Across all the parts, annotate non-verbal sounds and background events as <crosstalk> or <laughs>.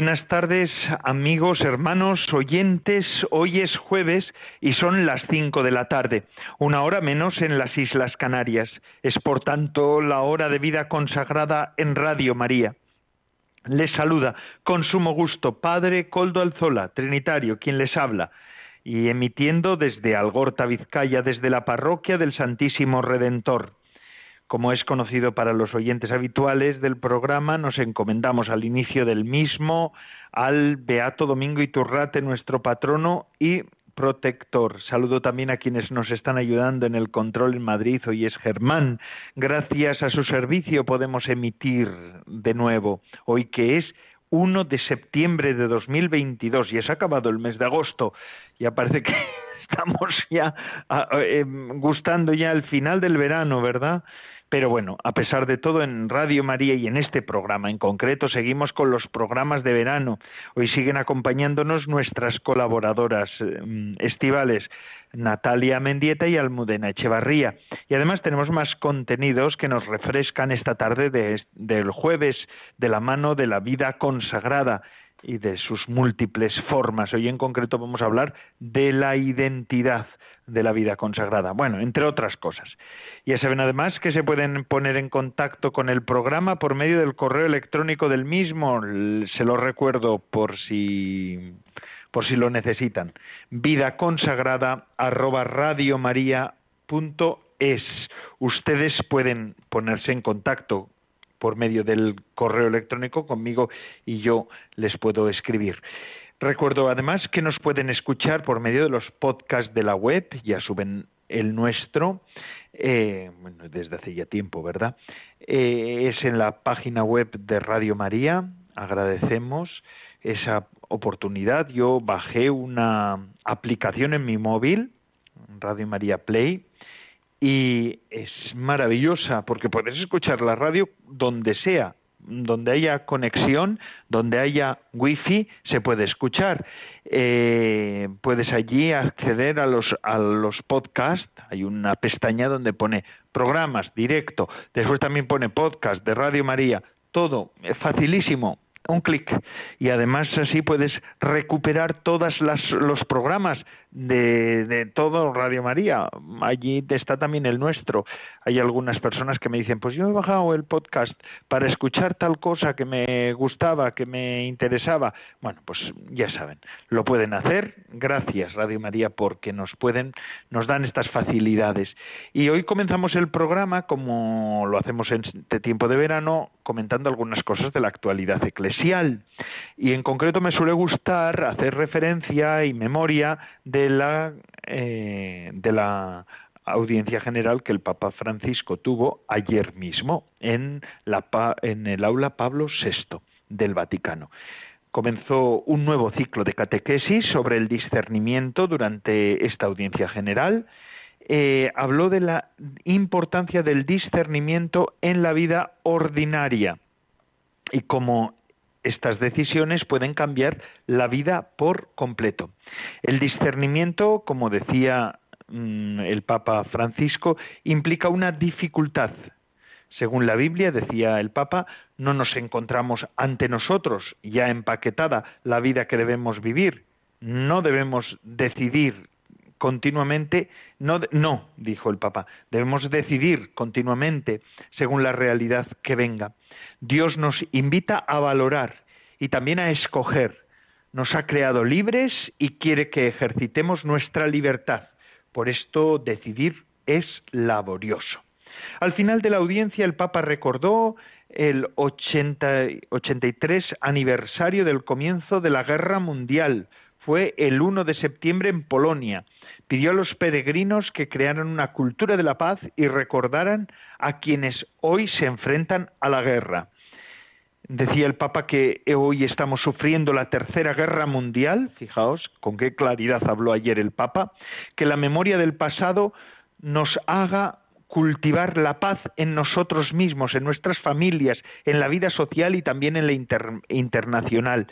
Buenas tardes, amigos, hermanos, oyentes. Hoy es jueves y son las cinco de la tarde, una hora menos en las Islas Canarias. Es por tanto la hora de vida consagrada en Radio María. Les saluda con sumo gusto Padre Coldo Alzola, Trinitario, quien les habla, y emitiendo desde Algorta, Vizcaya, desde la parroquia del Santísimo Redentor como es conocido para los oyentes habituales del programa, nos encomendamos al inicio del mismo al Beato Domingo Iturrate, nuestro patrono y protector. Saludo también a quienes nos están ayudando en el control en Madrid. Hoy es Germán. Gracias a su servicio podemos emitir de nuevo. Hoy que es 1 de septiembre de 2022 y ha acabado el mes de agosto. Ya parece que <laughs> estamos ya eh, gustando ya el final del verano, ¿verdad? Pero bueno, a pesar de todo, en Radio María y en este programa en concreto seguimos con los programas de verano. Hoy siguen acompañándonos nuestras colaboradoras eh, estivales, Natalia Mendieta y Almudena Echevarría. Y además tenemos más contenidos que nos refrescan esta tarde del jueves de la mano de la vida consagrada y de sus múltiples formas. Hoy en concreto vamos a hablar de la identidad de la vida consagrada. Bueno, entre otras cosas. Ya saben además que se pueden poner en contacto con el programa por medio del correo electrónico del mismo. Se lo recuerdo por si por si lo necesitan. Vida consagrada arroba es. Ustedes pueden ponerse en contacto por medio del correo electrónico conmigo y yo les puedo escribir. Recuerdo además que nos pueden escuchar por medio de los podcasts de la web, ya suben el nuestro, eh, bueno, desde hace ya tiempo, ¿verdad? Eh, es en la página web de Radio María, agradecemos esa oportunidad. Yo bajé una aplicación en mi móvil, Radio María Play, y es maravillosa porque puedes escuchar la radio donde sea, donde haya conexión, donde haya wifi, se puede escuchar. Eh, puedes allí acceder a los, a los podcasts. Hay una pestaña donde pone programas, directo. Después también pone podcast de Radio María. Todo, es facilísimo un clic y además así puedes recuperar todos los programas de, de, todo Radio María. Allí está también el nuestro. Hay algunas personas que me dicen, pues yo he bajado el podcast para escuchar tal cosa que me gustaba, que me interesaba. Bueno, pues ya saben, lo pueden hacer. Gracias Radio María porque nos pueden, nos dan estas facilidades. Y hoy comenzamos el programa como lo hacemos en este tiempo de verano, comentando algunas cosas de la actualidad eclesial. Y en concreto me suele gustar hacer referencia y memoria de de la, eh, de la audiencia general que el Papa Francisco tuvo ayer mismo en, la, en el aula Pablo VI del Vaticano. Comenzó un nuevo ciclo de catequesis sobre el discernimiento durante esta audiencia general. Eh, habló de la importancia del discernimiento en la vida ordinaria y cómo estas decisiones pueden cambiar la vida por completo. El discernimiento, como decía mm, el Papa Francisco, implica una dificultad. Según la Biblia, decía el Papa, no nos encontramos ante nosotros ya empaquetada la vida que debemos vivir. No debemos decidir continuamente, no, no, dijo el Papa, debemos decidir continuamente según la realidad que venga. Dios nos invita a valorar y también a escoger. Nos ha creado libres y quiere que ejercitemos nuestra libertad. Por esto decidir es laborioso. Al final de la audiencia el Papa recordó el 83 aniversario del comienzo de la Guerra Mundial. Fue el 1 de septiembre en Polonia. Pidió a los peregrinos que crearan una cultura de la paz y recordaran a quienes hoy se enfrentan a la guerra Decía el Papa que hoy estamos sufriendo la tercera guerra mundial, fijaos con qué claridad habló ayer el Papa, que la memoria del pasado nos haga cultivar la paz en nosotros mismos, en nuestras familias, en la vida social y también en la internacional.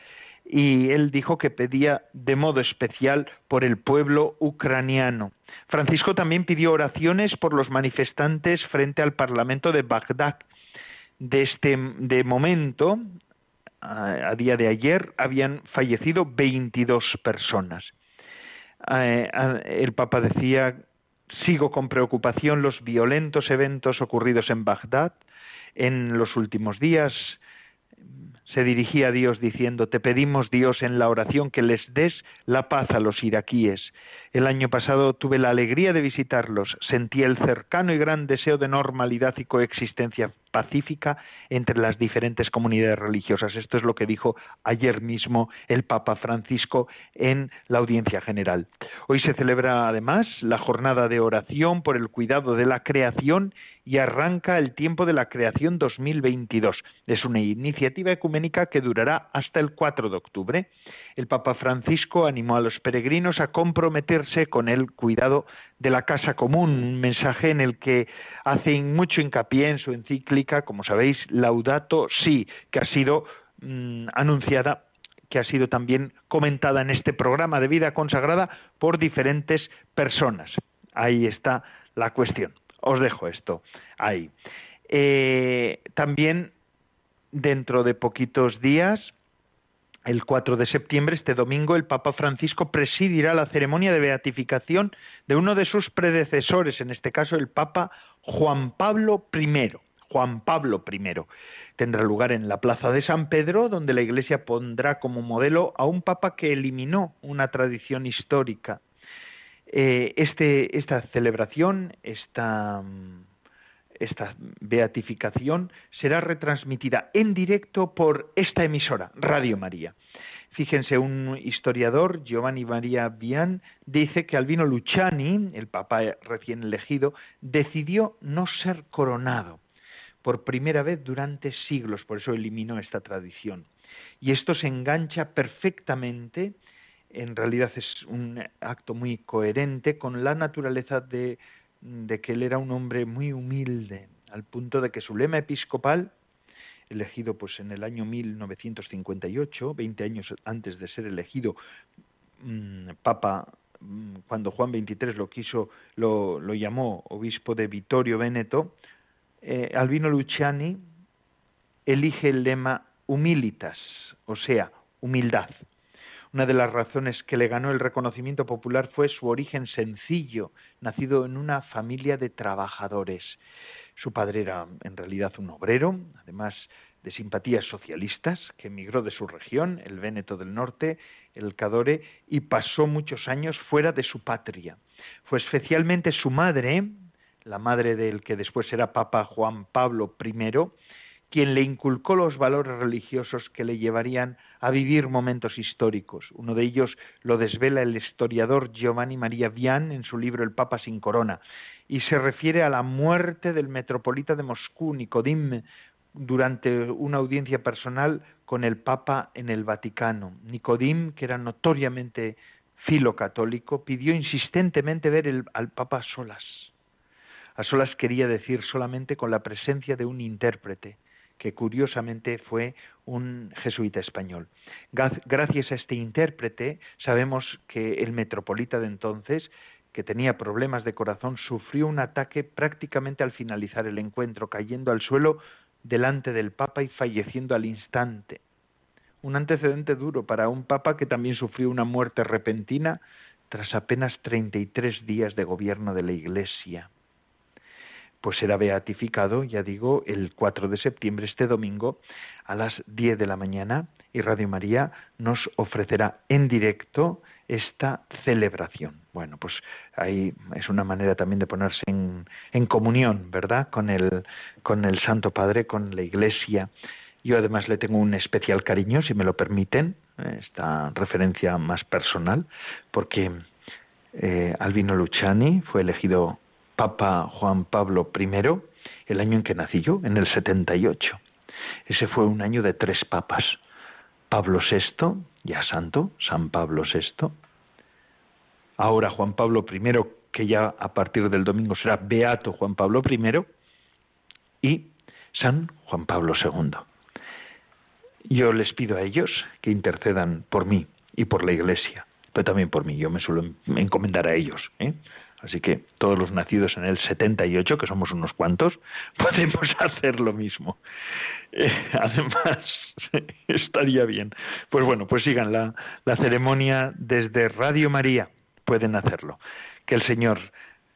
Y él dijo que pedía de modo especial por el pueblo ucraniano. Francisco también pidió oraciones por los manifestantes frente al Parlamento de Bagdad, de este de momento, a, día de ayer, habían fallecido 22 personas. El Papa decía, sigo con preocupación los violentos eventos ocurridos en Bagdad en los últimos días. Se dirigía a Dios diciendo, te pedimos Dios en la oración que les des la paz a los iraquíes. El año pasado tuve la alegría de visitarlos, sentí el cercano y gran deseo de normalidad y coexistencia pacífica entre las diferentes comunidades religiosas. Esto es lo que dijo ayer mismo el Papa Francisco en la audiencia general. Hoy se celebra además la jornada de oración por el cuidado de la creación y arranca el tiempo de la creación 2022. Es una iniciativa ecuménica que durará hasta el 4 de octubre. El Papa Francisco animó a los peregrinos a comprometerse con el cuidado de la casa común, un mensaje en el que hace mucho hincapié en su encíclica, como sabéis, Laudato Si, que ha sido mm, anunciada que ha sido también comentada en este programa de vida consagrada por diferentes personas. Ahí está la cuestión. Os dejo esto ahí. Eh, también dentro de poquitos días el 4 de septiembre, este domingo, el Papa Francisco presidirá la ceremonia de beatificación de uno de sus predecesores, en este caso el Papa Juan Pablo I. Juan Pablo I. Tendrá lugar en la Plaza de San Pedro, donde la Iglesia pondrá como modelo a un Papa que eliminó una tradición histórica. Eh, este, esta celebración, esta esta beatificación será retransmitida en directo por esta emisora, Radio María. Fíjense, un historiador, Giovanni María Bian, dice que Albino Luciani, el papa recién elegido, decidió no ser coronado por primera vez durante siglos, por eso eliminó esta tradición. Y esto se engancha perfectamente, en realidad es un acto muy coherente con la naturaleza de de que él era un hombre muy humilde, al punto de que su lema episcopal, elegido pues en el año 1958, 20 años antes de ser elegido mm, papa, mm, cuando Juan XXIII lo quiso, lo, llamó obispo de Vittorio Veneto, eh, Albino Luciani elige el lema humilitas, o sea, humildad. Una de las razones que le ganó el reconocimiento popular fue su origen sencillo, nacido en una familia de trabajadores. Su padre era en realidad un obrero, además de simpatías socialistas, que emigró de su región, el Véneto del Norte, el Cadore, y pasó muchos años fuera de su patria. Fue especialmente su madre, la madre del que después será Papa Juan Pablo I, quien le inculcó los valores religiosos que le llevarían a vivir momentos históricos. Uno de ellos lo desvela el historiador Giovanni María Vian en su libro El Papa sin corona, y se refiere a la muerte del metropolita de Moscú, Nicodim, durante una audiencia personal con el Papa en el Vaticano. Nicodim, que era notoriamente filo católico, pidió insistentemente ver al Papa a solas. A solas quería decir solamente con la presencia de un intérprete que curiosamente fue un jesuita español. Gracias a este intérprete sabemos que el metropolita de entonces, que tenía problemas de corazón, sufrió un ataque prácticamente al finalizar el encuentro, cayendo al suelo delante del Papa y falleciendo al instante. Un antecedente duro para un Papa que también sufrió una muerte repentina tras apenas 33 días de gobierno de la Iglesia pues será beatificado, ya digo, el 4 de septiembre, este domingo, a las 10 de la mañana, y Radio María nos ofrecerá en directo esta celebración. Bueno, pues ahí es una manera también de ponerse en, en comunión, ¿verdad?, con el, con el Santo Padre, con la Iglesia. Yo además le tengo un especial cariño, si me lo permiten, esta referencia más personal, porque eh, Albino Luciani fue elegido Papa Juan Pablo I, el año en que nací yo, en el 78. Ese fue un año de tres papas. Pablo VI, ya santo, San Pablo VI. Ahora Juan Pablo I, que ya a partir del domingo será Beato Juan Pablo I. Y San Juan Pablo II. Yo les pido a ellos que intercedan por mí y por la Iglesia, pero también por mí. Yo me suelo encomendar a ellos. ¿eh? Así que todos los nacidos en el 78, que somos unos cuantos, <laughs> podemos hacer lo mismo. Eh, <laughs> además, <laughs> estaría bien. Pues bueno, pues sigan la, la ceremonia desde Radio María. Pueden hacerlo. Que el Señor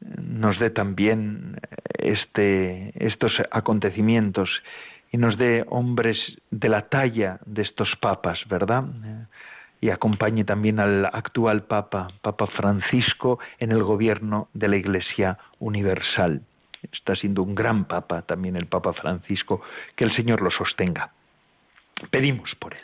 nos dé también este, estos acontecimientos y nos dé hombres de la talla de estos papas, ¿verdad? Y acompañe también al actual Papa, Papa Francisco, en el gobierno de la Iglesia Universal. Está siendo un gran Papa también el Papa Francisco, que el Señor lo sostenga. Pedimos por él.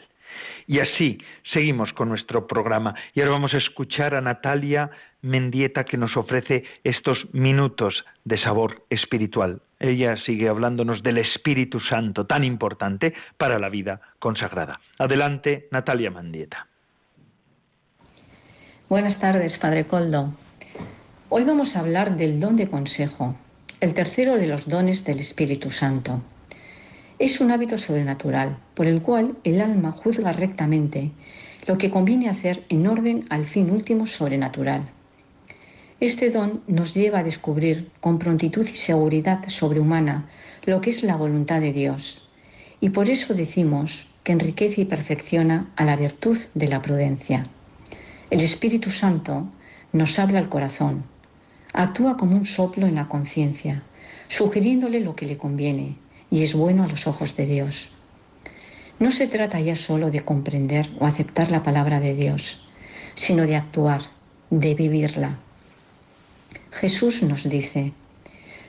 Y así seguimos con nuestro programa. Y ahora vamos a escuchar a Natalia Mendieta que nos ofrece estos minutos de sabor espiritual. Ella sigue hablándonos del Espíritu Santo, tan importante para la vida consagrada. Adelante, Natalia Mendieta. Buenas tardes, Padre Coldo. Hoy vamos a hablar del don de consejo, el tercero de los dones del Espíritu Santo. Es un hábito sobrenatural por el cual el alma juzga rectamente lo que conviene hacer en orden al fin último sobrenatural. Este don nos lleva a descubrir con prontitud y seguridad sobrehumana lo que es la voluntad de Dios. Y por eso decimos que enriquece y perfecciona a la virtud de la prudencia. El Espíritu Santo nos habla al corazón, actúa como un soplo en la conciencia, sugiriéndole lo que le conviene, y es bueno a los ojos de Dios. No se trata ya solo de comprender o aceptar la palabra de Dios, sino de actuar, de vivirla. Jesús nos dice,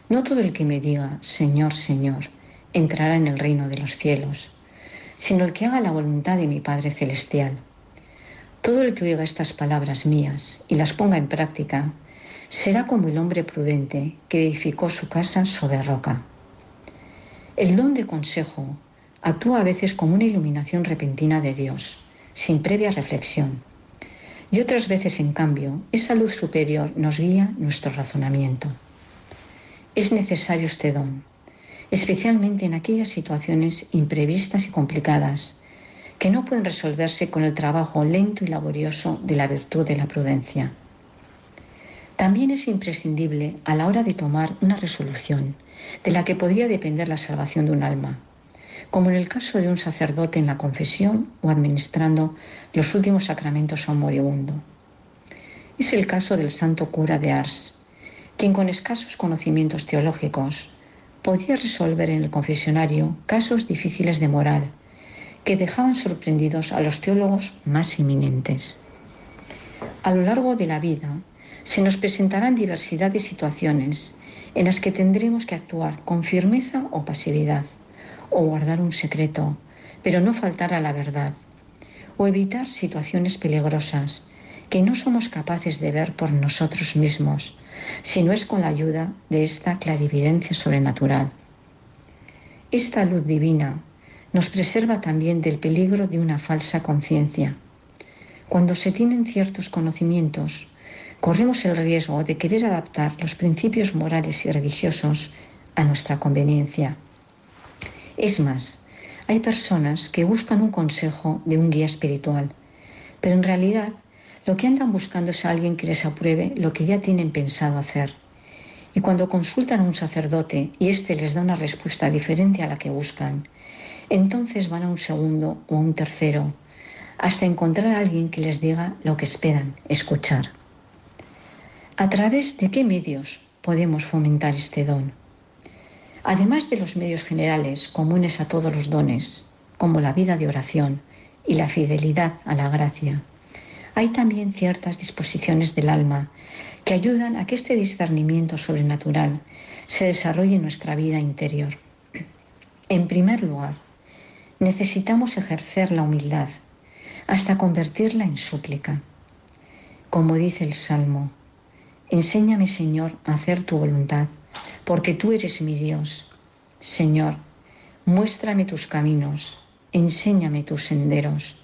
no todo el que me diga, Señor, Señor, entrará en el reino de los cielos, sino el que haga la voluntad de mi Padre Celestial. Todo el que oiga estas palabras mías y las ponga en práctica, será como el hombre prudente que edificó su casa sobre roca. El don de consejo actúa a veces como una iluminación repentina de Dios, sin previa reflexión. Y otras veces, en cambio, esa luz superior nos guía nuestro razonamiento. Es necesario este don, especialmente en aquellas situaciones imprevistas y complicadas que no pueden resolverse con el trabajo lento y laborioso de la virtud de la prudencia. También es imprescindible a la hora de tomar una resolución de la que podría depender la salvación de un alma, como en el caso de un sacerdote en la confesión o administrando los últimos sacramentos a un moribundo. Es el caso del santo cura de Ars, quien con escasos conocimientos teológicos podía resolver en el confesionario casos difíciles de moral que dejaban sorprendidos a los teólogos más eminentes. A lo largo de la vida, se nos presentarán diversidad de situaciones en las que tendremos que actuar con firmeza o pasividad, o guardar un secreto, pero no faltar a la verdad, o evitar situaciones peligrosas que no somos capaces de ver por nosotros mismos, si no es con la ayuda de esta clarividencia sobrenatural. Esta luz divina nos preserva también del peligro de una falsa conciencia. Cuando se tienen ciertos conocimientos, corremos el riesgo de querer adaptar los principios morales y religiosos a nuestra conveniencia. Es más, hay personas que buscan un consejo de un guía espiritual, pero en realidad lo que andan buscando es alguien que les apruebe lo que ya tienen pensado hacer. Y cuando consultan a un sacerdote y éste les da una respuesta diferente a la que buscan, entonces van a un segundo o a un tercero, hasta encontrar a alguien que les diga lo que esperan escuchar. ¿A través de qué medios podemos fomentar este don? Además de los medios generales comunes a todos los dones, como la vida de oración y la fidelidad a la gracia, hay también ciertas disposiciones del alma que ayudan a que este discernimiento sobrenatural se desarrolle en nuestra vida interior. En primer lugar, necesitamos ejercer la humildad hasta convertirla en súplica. Como dice el Salmo, Enséñame, Señor, a hacer tu voluntad, porque tú eres mi Dios. Señor, Muéstrame tus caminos, enséñame tus senderos.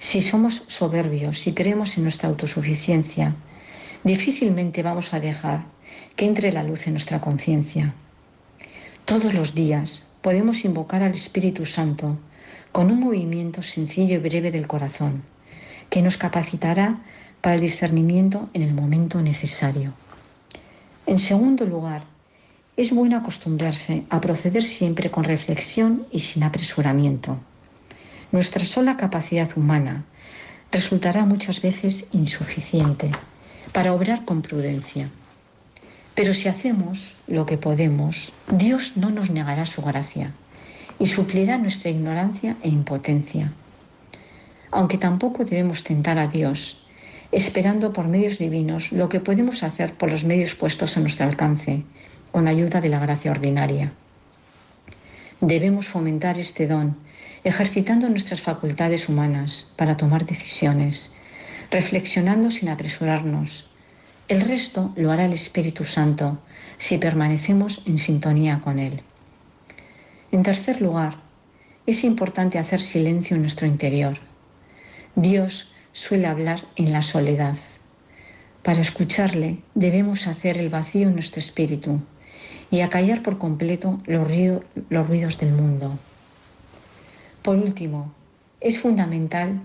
Si somos soberbios, si creemos en nuestra autosuficiencia, difícilmente vamos a dejar que entre la luz en nuestra conciencia. Todos los días podemos invocar al Espíritu Santo con un movimiento sencillo y breve del corazón, que nos capacitará para el discernimiento en el momento necesario. En segundo lugar, es bueno acostumbrarse a proceder siempre con reflexión y sin apresuramiento. Nuestra sola capacidad humana resultará muchas veces insuficiente para obrar con prudencia. Pero si hacemos lo que podemos, Dios no nos negará su gracia y suplirá nuestra ignorancia e impotencia. Aunque tampoco debemos tentar a Dios, esperando por medios divinos lo que podemos hacer por los medios puestos a nuestro alcance, con ayuda de la gracia ordinaria. Debemos fomentar este don, ejercitando nuestras facultades humanas para tomar decisiones, reflexionando sin apresurarnos. El resto lo hará el Espíritu Santo si permanecemos en sintonía con Él. En tercer lugar, es importante hacer silencio en nuestro interior. Dios suele hablar en la soledad. Para escucharle debemos hacer el vacío en nuestro espíritu y acallar por completo los, ruidos del mundo. Por último, es fundamental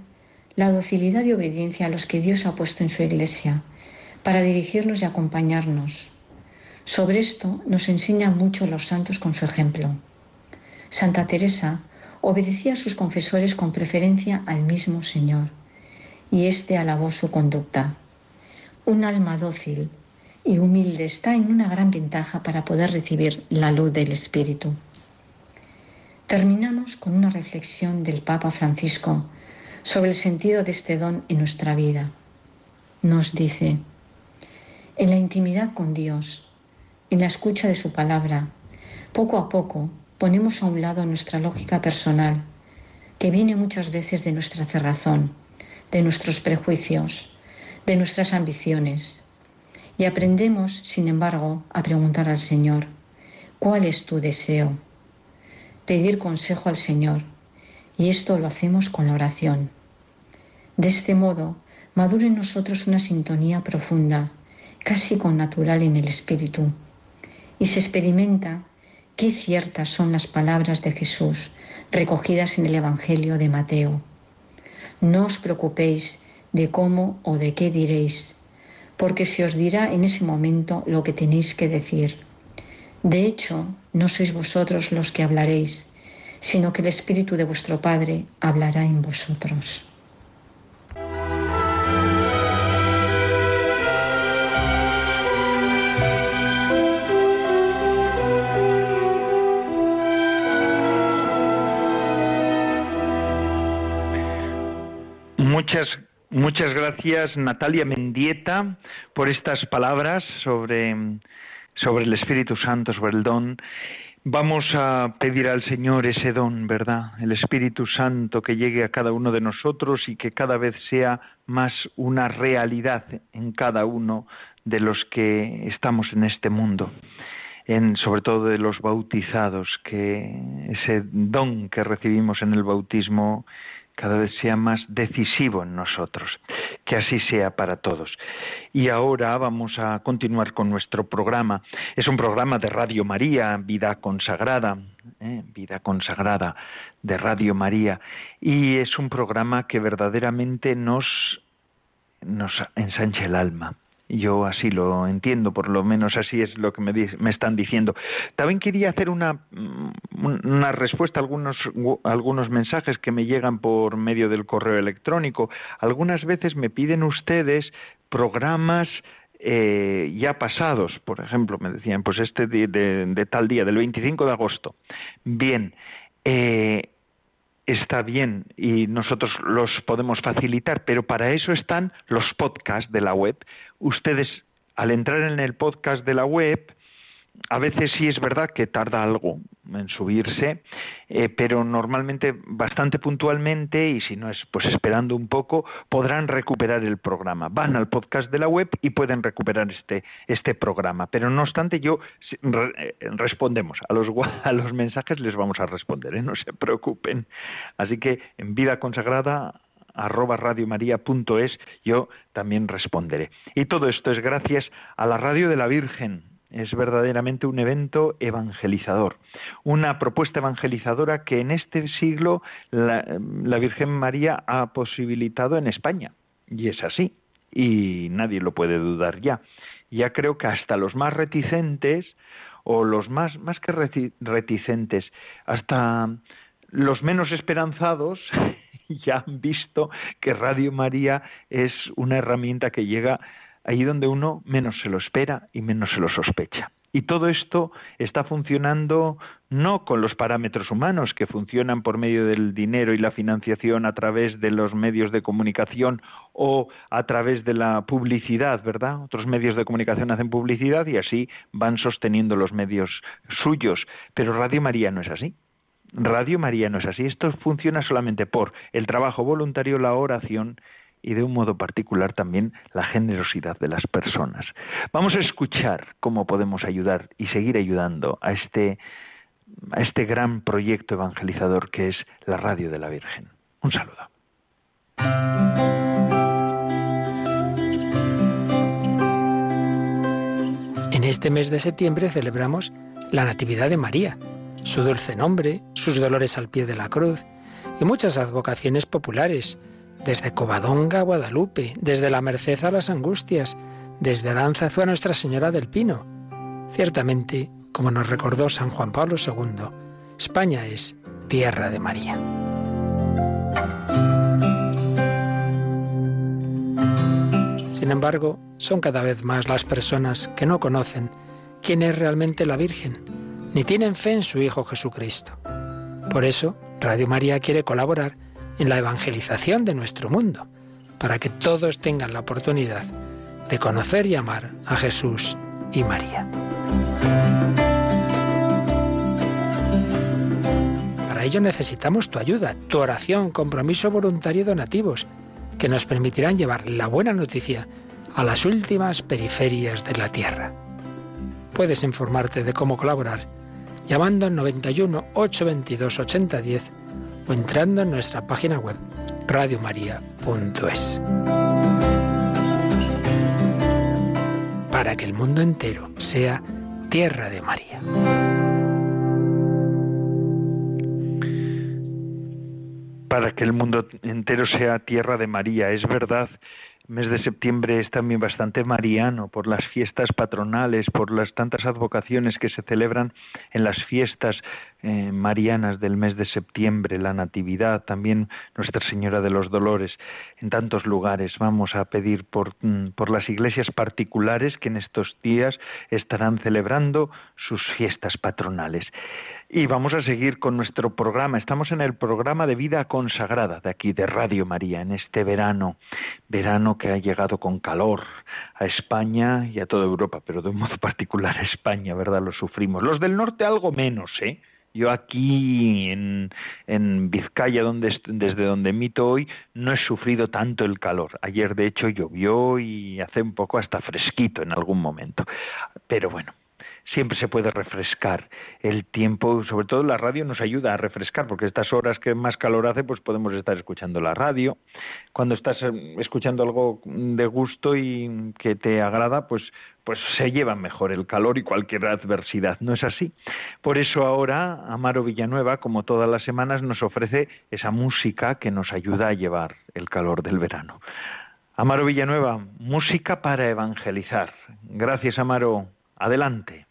la docilidad y obediencia a los que Dios ha puesto en su iglesia para dirigirnos y acompañarnos. Sobre esto nos enseñan mucho los santos con su ejemplo. Santa Teresa obedecía a sus confesores con preferencia al mismo Señor, y éste alabó su conducta. Un alma dócil y humilde está en una gran ventaja para poder recibir la luz del Espíritu. Terminamos con una reflexión del Papa Francisco sobre el sentido de este don en nuestra vida. Nos dice, en la intimidad con Dios, en la escucha de su palabra, poco a poco ponemos a un lado nuestra lógica personal, que viene muchas veces de nuestra cerrazón, de nuestros prejuicios, de nuestras ambiciones, y aprendemos, sin embargo, a preguntar al Señor, ¿cuál es tu deseo? Pedir consejo al Señor, y esto lo hacemos con la oración. De este modo, madura en nosotros una sintonía profunda, casi con natural en el espíritu, y se experimenta Qué ciertas son las palabras de Jesús recogidas en el Evangelio de Mateo. No os preocupéis de cómo o de qué diréis, porque se os dirá en ese momento lo que tenéis que decir. De hecho, no sois vosotros los que hablaréis, sino que el Espíritu de vuestro Padre hablará en vosotros. Muchas, muchas gracias Natalia Mendieta por estas palabras sobre, sobre el Espíritu Santo, sobre el don. Vamos a pedir al Señor ese don, ¿verdad? El Espíritu Santo que llegue a cada uno de nosotros y que cada vez sea más una realidad en cada uno de los que estamos en este mundo. En, sobre todo de los bautizados, que ese don que recibimos en el bautismo cada vez sea más decisivo en nosotros. Que así sea para todos. Y ahora vamos a continuar con nuestro programa. Es un programa de Radio María, Vida Consagrada, ¿eh? Vida Consagrada de Radio María. Y es un programa que verdaderamente nos, nos ensancha el alma. Yo así lo entiendo, por lo menos así es lo que me, están diciendo. También quería hacer una, mm, una respuesta a algunos, algunos mensajes que me llegan por medio del correo electrónico. Algunas veces me piden ustedes programas eh, ya pasados, por ejemplo, me decían, pues este de, de, tal día, del 25 de agosto. Bien, eh, está bien y nosotros los podemos facilitar, pero para eso están los podcasts de la web. Ustedes, al entrar en el podcast de la web, a veces sí es verdad que tarda algo en subirse, eh, pero normalmente bastante puntualmente y si no es pues esperando un poco podrán recuperar el programa. Van al podcast de la web y pueden recuperar este este programa. Pero no obstante yo eh, respondemos a los <laughs> a los mensajes les vamos a responder, ¿eh? no se preocupen. Así que en vida consagrada arroba radiomaria.es yo también responderé. Y todo esto es gracias a la Radio de la Virgen, es verdaderamente un evento evangelizador, una propuesta evangelizadora que en este siglo la, Virgen María ha posibilitado en España. Y es así, y nadie lo puede dudar ya. Ya creo que hasta los más reticentes, o los más, más que reticentes, hasta los menos esperanzados, <laughs> ya han visto que Radio María es una herramienta que llega ahí donde uno menos se lo espera y menos se lo sospecha. Y todo esto está funcionando no con los parámetros humanos que funcionan por medio del dinero y la financiación a través de los medios de comunicación o a través de la publicidad, ¿verdad? Otros medios de comunicación hacen publicidad y así van sosteniendo los medios suyos. Pero Radio María no es así. Radio María no es así. Esto funciona solamente por el trabajo voluntario, la oración y de un modo particular también la generosidad de las personas. Vamos a escuchar cómo podemos ayudar y seguir ayudando a este, a este gran proyecto evangelizador que es la Radio de la Virgen. Un saludo. En este mes de septiembre celebramos la Natividad de María, su dulce nombre, sus dolores al pie de la cruz y muchas advocaciones populares desde Covadonga a Guadalupe, desde la Merced a las Angustias, desde Aranzazu a Nuestra Señora del Pino. Ciertamente, como nos recordó San Juan Pablo II, España es tierra de María. Sin embargo, son cada vez más las personas que no conocen quién es realmente la Virgen, ni tienen fe en su Hijo Jesucristo. Por eso, Radio María quiere colaborar en la evangelización de nuestro mundo, para que todos tengan la oportunidad de conocer y amar a Jesús y María. Para ello necesitamos tu ayuda, tu oración, compromiso voluntario y donativos, que nos permitirán llevar la buena noticia a las últimas periferias de la tierra. Puedes informarte de cómo colaborar llamando al 91 822 8010 o entrando en nuestra página web radiomaria.es. Para que el mundo entero sea tierra de María. Para que el mundo entero sea tierra de María, es verdad el mes de septiembre es también bastante mariano por las fiestas patronales, por las tantas advocaciones que se celebran en las fiestas eh, marianas del mes de septiembre, la Natividad, también Nuestra Señora de los Dolores, en tantos lugares. Vamos a pedir por, mm, por las iglesias particulares que en estos días estarán celebrando sus fiestas patronales. Y vamos a seguir con nuestro programa. Estamos en el programa de vida consagrada de aquí, de Radio María, en este verano, verano que ha llegado con calor a España y a toda Europa, pero de un modo <laughs> particular a España, ¿verdad? Lo sufrimos. Los del norte algo menos, ¿eh? Yo aquí en, en Vizcaya, donde, desde donde emito hoy, no he sufrido tanto el calor. Ayer, de hecho, llovió y hace un poco hasta fresquito en algún momento. Pero bueno, siempre se puede refrescar el tiempo, sobre todo la radio nos ayuda a refrescar, porque estas horas que más calor hace, pues podemos estar escuchando la radio. Cuando estás eh, escuchando algo de gusto y que te agrada, pues pues se lleva mejor el calor y cualquier adversidad, ¿no es así? Por eso ahora Amaro Villanueva, como todas las semanas, nos ofrece esa música que nos ayuda a llevar el calor del verano. Amaro Villanueva, música para evangelizar. Gracias, Amaro. Adelante.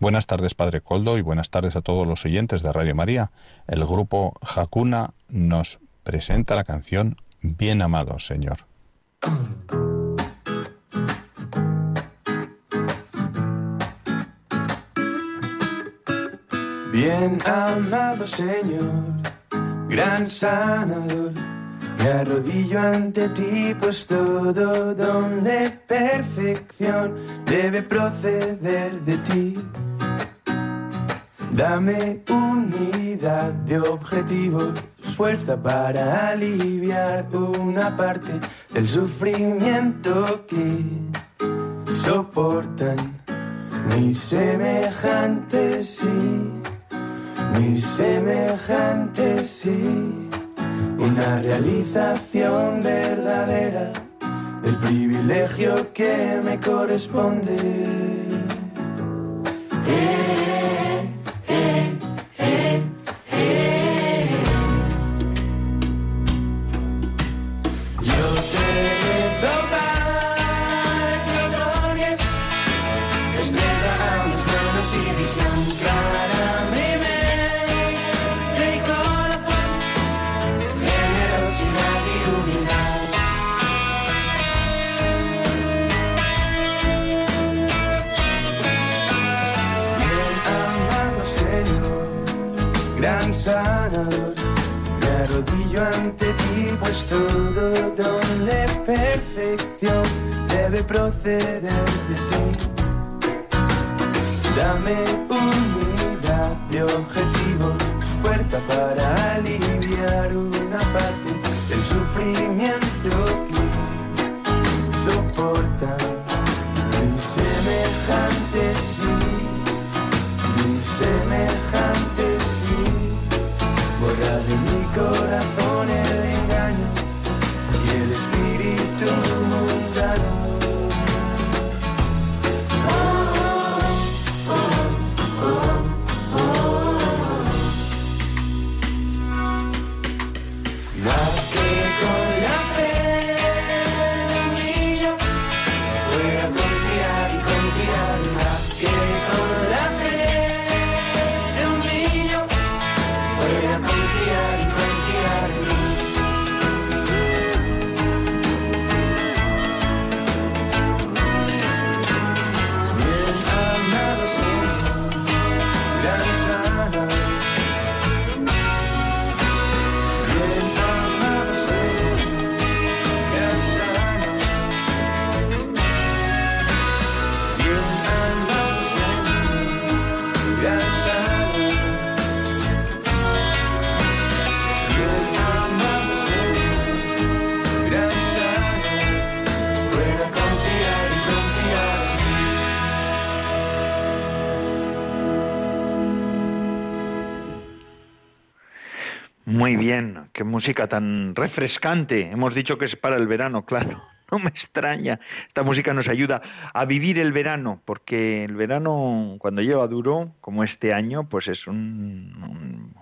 Buenas tardes, Padre Coldo, y buenas tardes a todos los oyentes de Radio María. El grupo Jacuna nos presenta la canción Bien amado, Señor. Bien amado Señor, gran sanador, me arrodillo ante ti, pues todo don de perfección debe proceder de ti. Dame unidad de objetivos, fuerza para aliviar una parte del sufrimiento que soportan mis semejantes y mis semejantes sí, una realización verdadera del privilegio que me corresponde. Ante ti, pues todo don de perfección debe proceder de ti. Dame unidad de objetivos, fuerza para aliviar una parte del sufrimiento que soportan mis semejantes, sí, mis semejantes, música tan refrescante. Hemos dicho que es para el verano, claro. <laughs> No me extraña. Esta música nos ayuda a vivir el verano, porque el verano, cuando lleva duro, como este año, pues es un,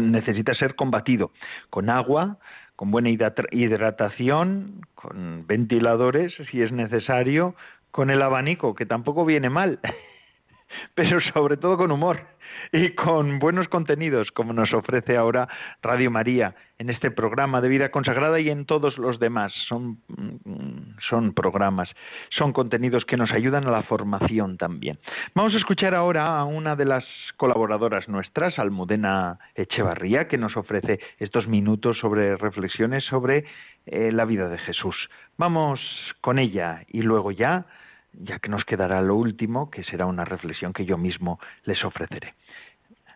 necesita ser combatido con agua, con buena hidratación, con ventiladores, si es necesario, con el abanico, que tampoco viene mal, <laughs> pero sobre todo con humor <laughs> y con buenos contenidos, como nos ofrece ahora Radio María en este programa de vida consagrada y en todos los demás. Son, mm, son programas, son contenidos que nos ayudan a la formación también. Vamos a escuchar ahora a una de las colaboradoras nuestras, Almudena Echevarría, que nos ofrece estos minutos sobre reflexiones sobre eh, la vida de Jesús. Vamos con ella y luego ya ya que nos quedará lo último, que será una reflexión que yo mismo les ofreceré.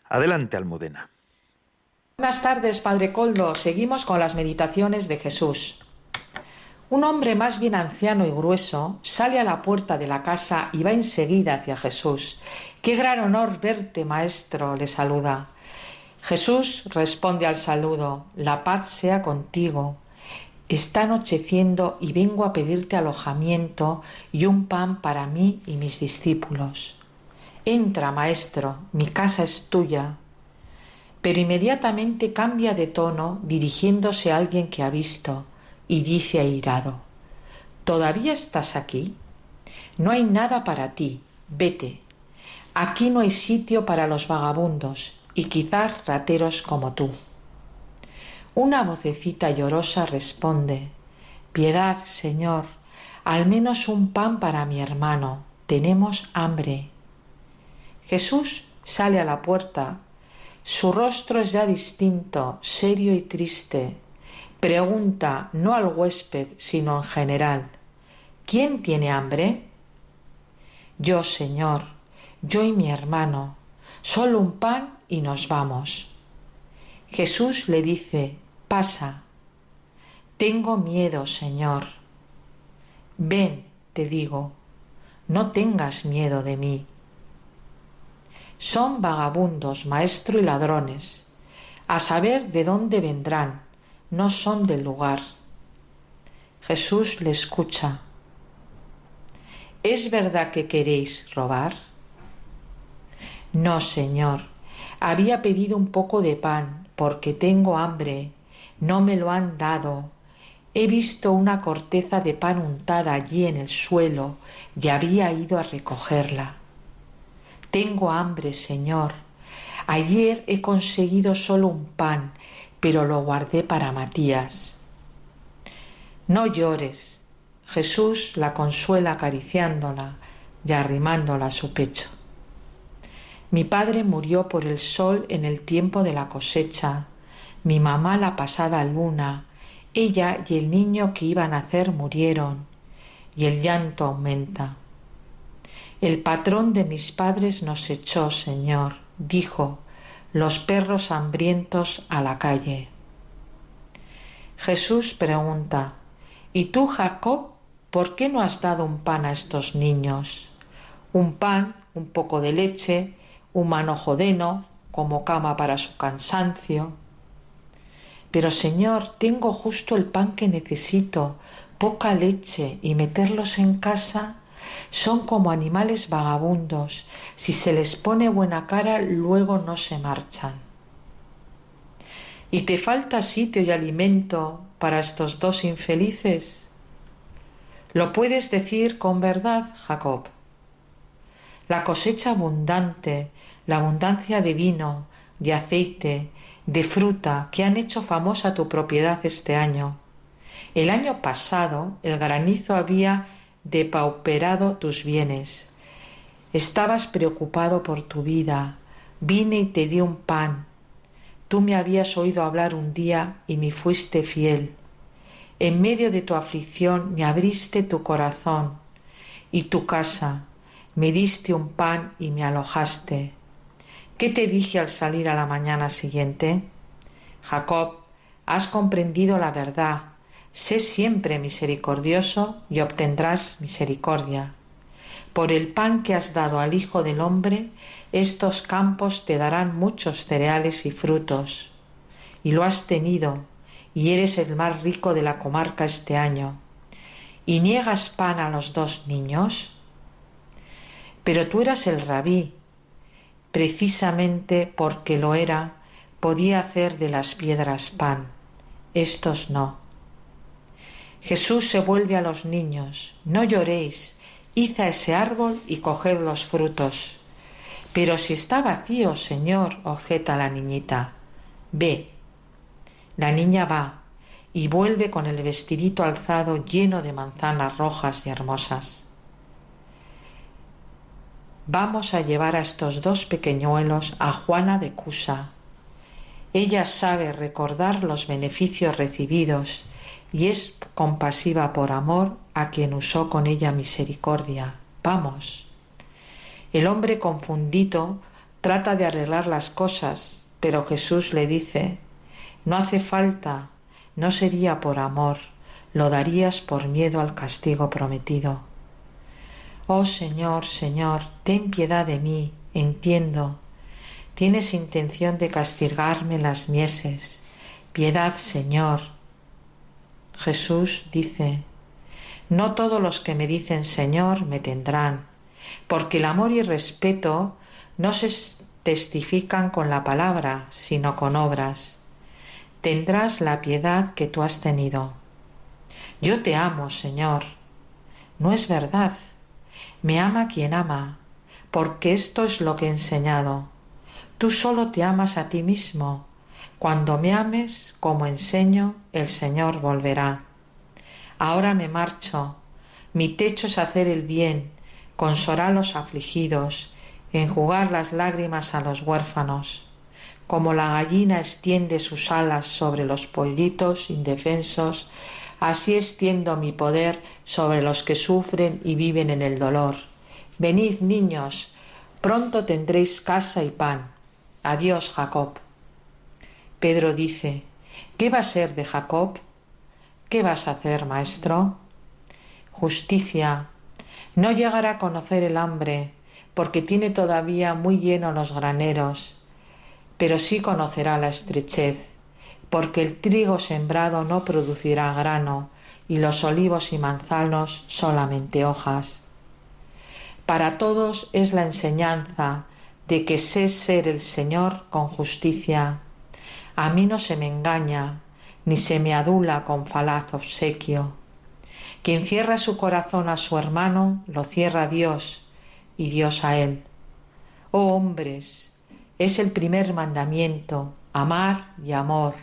Adelante, Almudena. Buenas tardes, Padre Coldo. Seguimos con las meditaciones de Jesús. Un hombre más bien anciano y grueso sale a la puerta de la casa y va enseguida hacia Jesús. Qué gran honor verte, maestro, le saluda. Jesús responde al saludo, la paz sea contigo. Está anocheciendo y vengo a pedirte alojamiento y un pan para mí y mis discípulos. Entra, maestro, mi casa es tuya. Pero inmediatamente cambia de tono dirigiéndose a alguien que ha visto y dice airado, ¿Todavía estás aquí? No hay nada para ti, vete. Aquí no hay sitio para los vagabundos y quizás rateros como tú. Una vocecita llorosa responde, Piedad, Señor, al menos un pan para mi hermano, tenemos hambre. Jesús sale a la puerta. Su rostro es ya distinto, serio y triste. Pregunta no al huésped, sino en general. ¿Quién tiene hambre? Yo, Señor, yo y mi hermano, solo un pan y nos vamos. Jesús le dice, pasa. Tengo miedo, Señor. Ven, te digo, no tengas miedo de mí. Son vagabundos, maestro y ladrones, a saber de dónde vendrán, no son del lugar. Jesús le escucha. ¿Es verdad que queréis robar? No, Señor, había pedido un poco de pan porque tengo hambre, no me lo han dado. He visto una corteza de pan untada allí en el suelo y había ido a recogerla. Tengo hambre, Señor. Ayer he conseguido solo un pan, pero lo guardé para Matías. No llores. Jesús la consuela acariciándola y arrimándola a su pecho. Mi padre murió por el sol en el tiempo de la cosecha, mi mamá la pasada luna, ella y el niño que iba a nacer murieron, y el llanto aumenta. El patrón de mis padres nos echó, Señor, dijo, los perros hambrientos a la calle. Jesús pregunta, ¿Y tú, Jacob, por qué no has dado un pan a estos niños? Un pan, un poco de leche, un manojo deno como cama para su cansancio. Pero Señor, tengo justo el pan que necesito, poca leche, y meterlos en casa son como animales vagabundos. Si se les pone buena cara, luego no se marchan. ¿Y te falta sitio y alimento para estos dos infelices? Lo puedes decir con verdad, Jacob. La cosecha abundante, la abundancia de vino, de aceite, de fruta que han hecho famosa tu propiedad este año. El año pasado el granizo había depauperado tus bienes. Estabas preocupado por tu vida. Vine y te di un pan. Tú me habías oído hablar un día y me fuiste fiel. En medio de tu aflicción me abriste tu corazón y tu casa. Me diste un pan y me alojaste. ¿Qué te dije al salir a la mañana siguiente? Jacob, has comprendido la verdad Sé siempre misericordioso y obtendrás misericordia. Por el pan que has dado al Hijo del Hombre, estos campos te darán muchos cereales y frutos. Y lo has tenido, y eres el más rico de la comarca este año. ¿Y niegas pan a los dos niños? Pero tú eras el rabí, precisamente porque lo era, podía hacer de las piedras pan. Estos no. Jesús se vuelve a los niños, no lloréis, id a ese árbol y coged los frutos. Pero si está vacío, Señor, objeta la niñita, ve. La niña va y vuelve con el vestidito alzado lleno de manzanas rojas y hermosas. Vamos a llevar a estos dos pequeñuelos a Juana de Cusa. Ella sabe recordar los beneficios recibidos y es compasiva por amor a quien usó con ella misericordia. Vamos. El hombre confundido trata de arreglar las cosas, pero Jesús le dice, no hace falta, no sería por amor, lo darías por miedo al castigo prometido. Oh Señor, Señor, ten piedad de mí, entiendo. Tienes intención de castigarme las mieses. Piedad, Señor, Jesús dice, no todos los que me dicen Señor me tendrán, porque el amor y respeto no se testifican con la palabra, sino con obras. Tendrás la piedad que tú has tenido. Yo te amo, Señor. No es verdad. Me ama quien ama, porque esto es lo que he enseñado. Tú solo te amas a ti mismo cuando me ames, como enseño, el Señor volverá. Ahora me marcho. Mi techo es hacer el bien, consolar a los afligidos enjugar las lágrimas a los huérfanos, como la gallina extiende sus alas sobre los pollitos indefensos, así extiendo mi poder sobre los que sufren y viven en el dolor. Venid, niños, pronto tendréis casa y pan. Adiós, Jacob. Pedro dice, ¿qué va a ser de Jacob? ¿Qué vas a hacer, maestro? Justicia. No llegará a conocer el hambre, porque tiene todavía muy lleno los graneros, pero sí conocerá la estrechez, porque el trigo sembrado no producirá grano, y los olivos y manzanos solamente hojas. Para todos es la enseñanza de que sé ser el Señor con justicia. A mí no se me engaña, ni se me adula con falaz obsequio. Quien cierra su corazón a su hermano, lo cierra a Dios, y Dios a él. Oh hombres, es el primer mandamiento, amar y amor.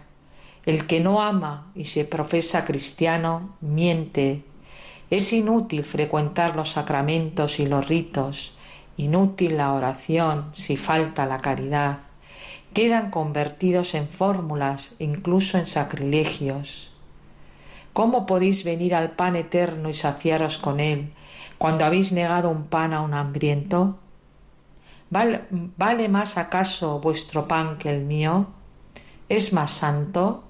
El que no ama y se profesa cristiano, miente. Es inútil frecuentar los sacramentos y los ritos, inútil la oración si falta la caridad. Quedan convertidos en fórmulas, incluso en sacrilegios. ¿Cómo podéis venir al pan eterno y saciaros con él, cuando habéis negado un pan a un hambriento? ¿Vale, más acaso vuestro pan que el mío? ¿Es más santo?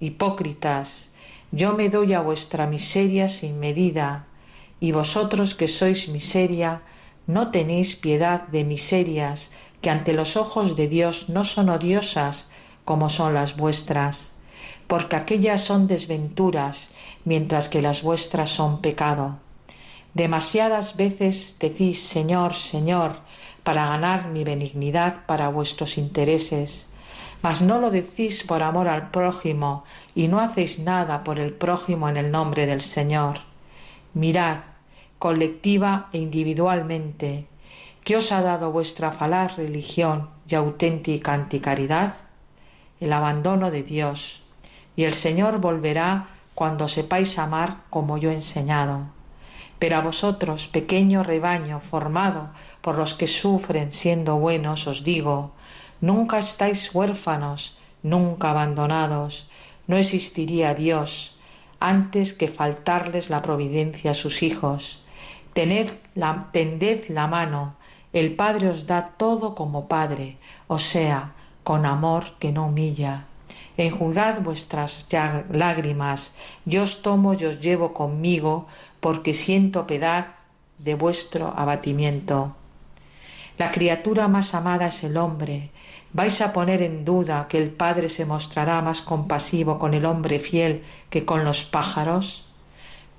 Hipócritas, yo me doy a vuestra miseria sin medida, y vosotros que sois miseria, no tenéis piedad de miserias que ante los ojos de Dios no son odiosas como son las vuestras, porque aquellas son desventuras, mientras que las vuestras son pecado. Demasiadas veces decís Señor, Señor, para ganar mi benignidad para vuestros intereses, mas no lo decís por amor al prójimo y no hacéis nada por el prójimo en el nombre del Señor. Mirad, colectiva e individualmente, ¿qué os ha dado vuestra falaz religión y auténtica anticaridad? El abandono de Dios, y el Señor volverá cuando sepáis amar como yo he enseñado. Pero a vosotros, pequeño rebaño formado por los que sufren siendo buenos, os digo, nunca estáis huérfanos, nunca abandonados, no existiría Dios antes que faltarles la providencia a sus hijos. Tened la, tended la mano, el Padre os da todo como Padre, o sea, con amor que no humilla. Enjugad vuestras lágrimas, yo os tomo y os llevo conmigo, porque siento piedad de vuestro abatimiento. La criatura más amada es el hombre. ¿Vais a poner en duda que el Padre se mostrará más compasivo con el hombre fiel que con los pájaros?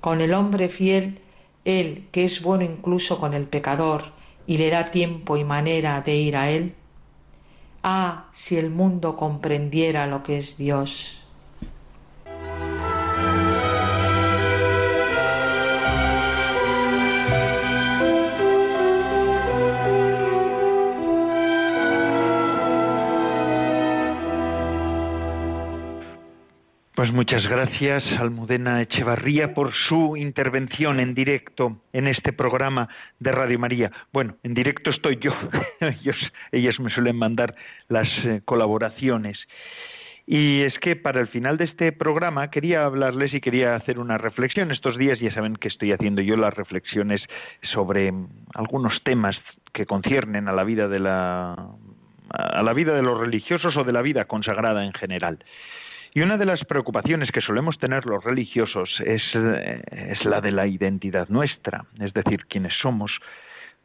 Con el hombre fiel, él, que es bueno incluso con el pecador, y le da tiempo y manera de ir a él. Ah, si el mundo comprendiera lo que es Dios. Pues muchas gracias, Almudena Echevarría, por su intervención en directo en este programa de Radio María. Bueno, en directo estoy yo, <laughs> ellos, ellas me suelen mandar las eh, colaboraciones. Y es que para el final de este programa quería hablarles y quería hacer una reflexión. Estos días ya saben que estoy haciendo yo las reflexiones sobre algunos temas que conciernen a la vida de la a la vida de los religiosos o de la vida consagrada en general. Y una de las preocupaciones que solemos tener los religiosos es, eh, es la de la identidad nuestra, es decir, quiénes somos,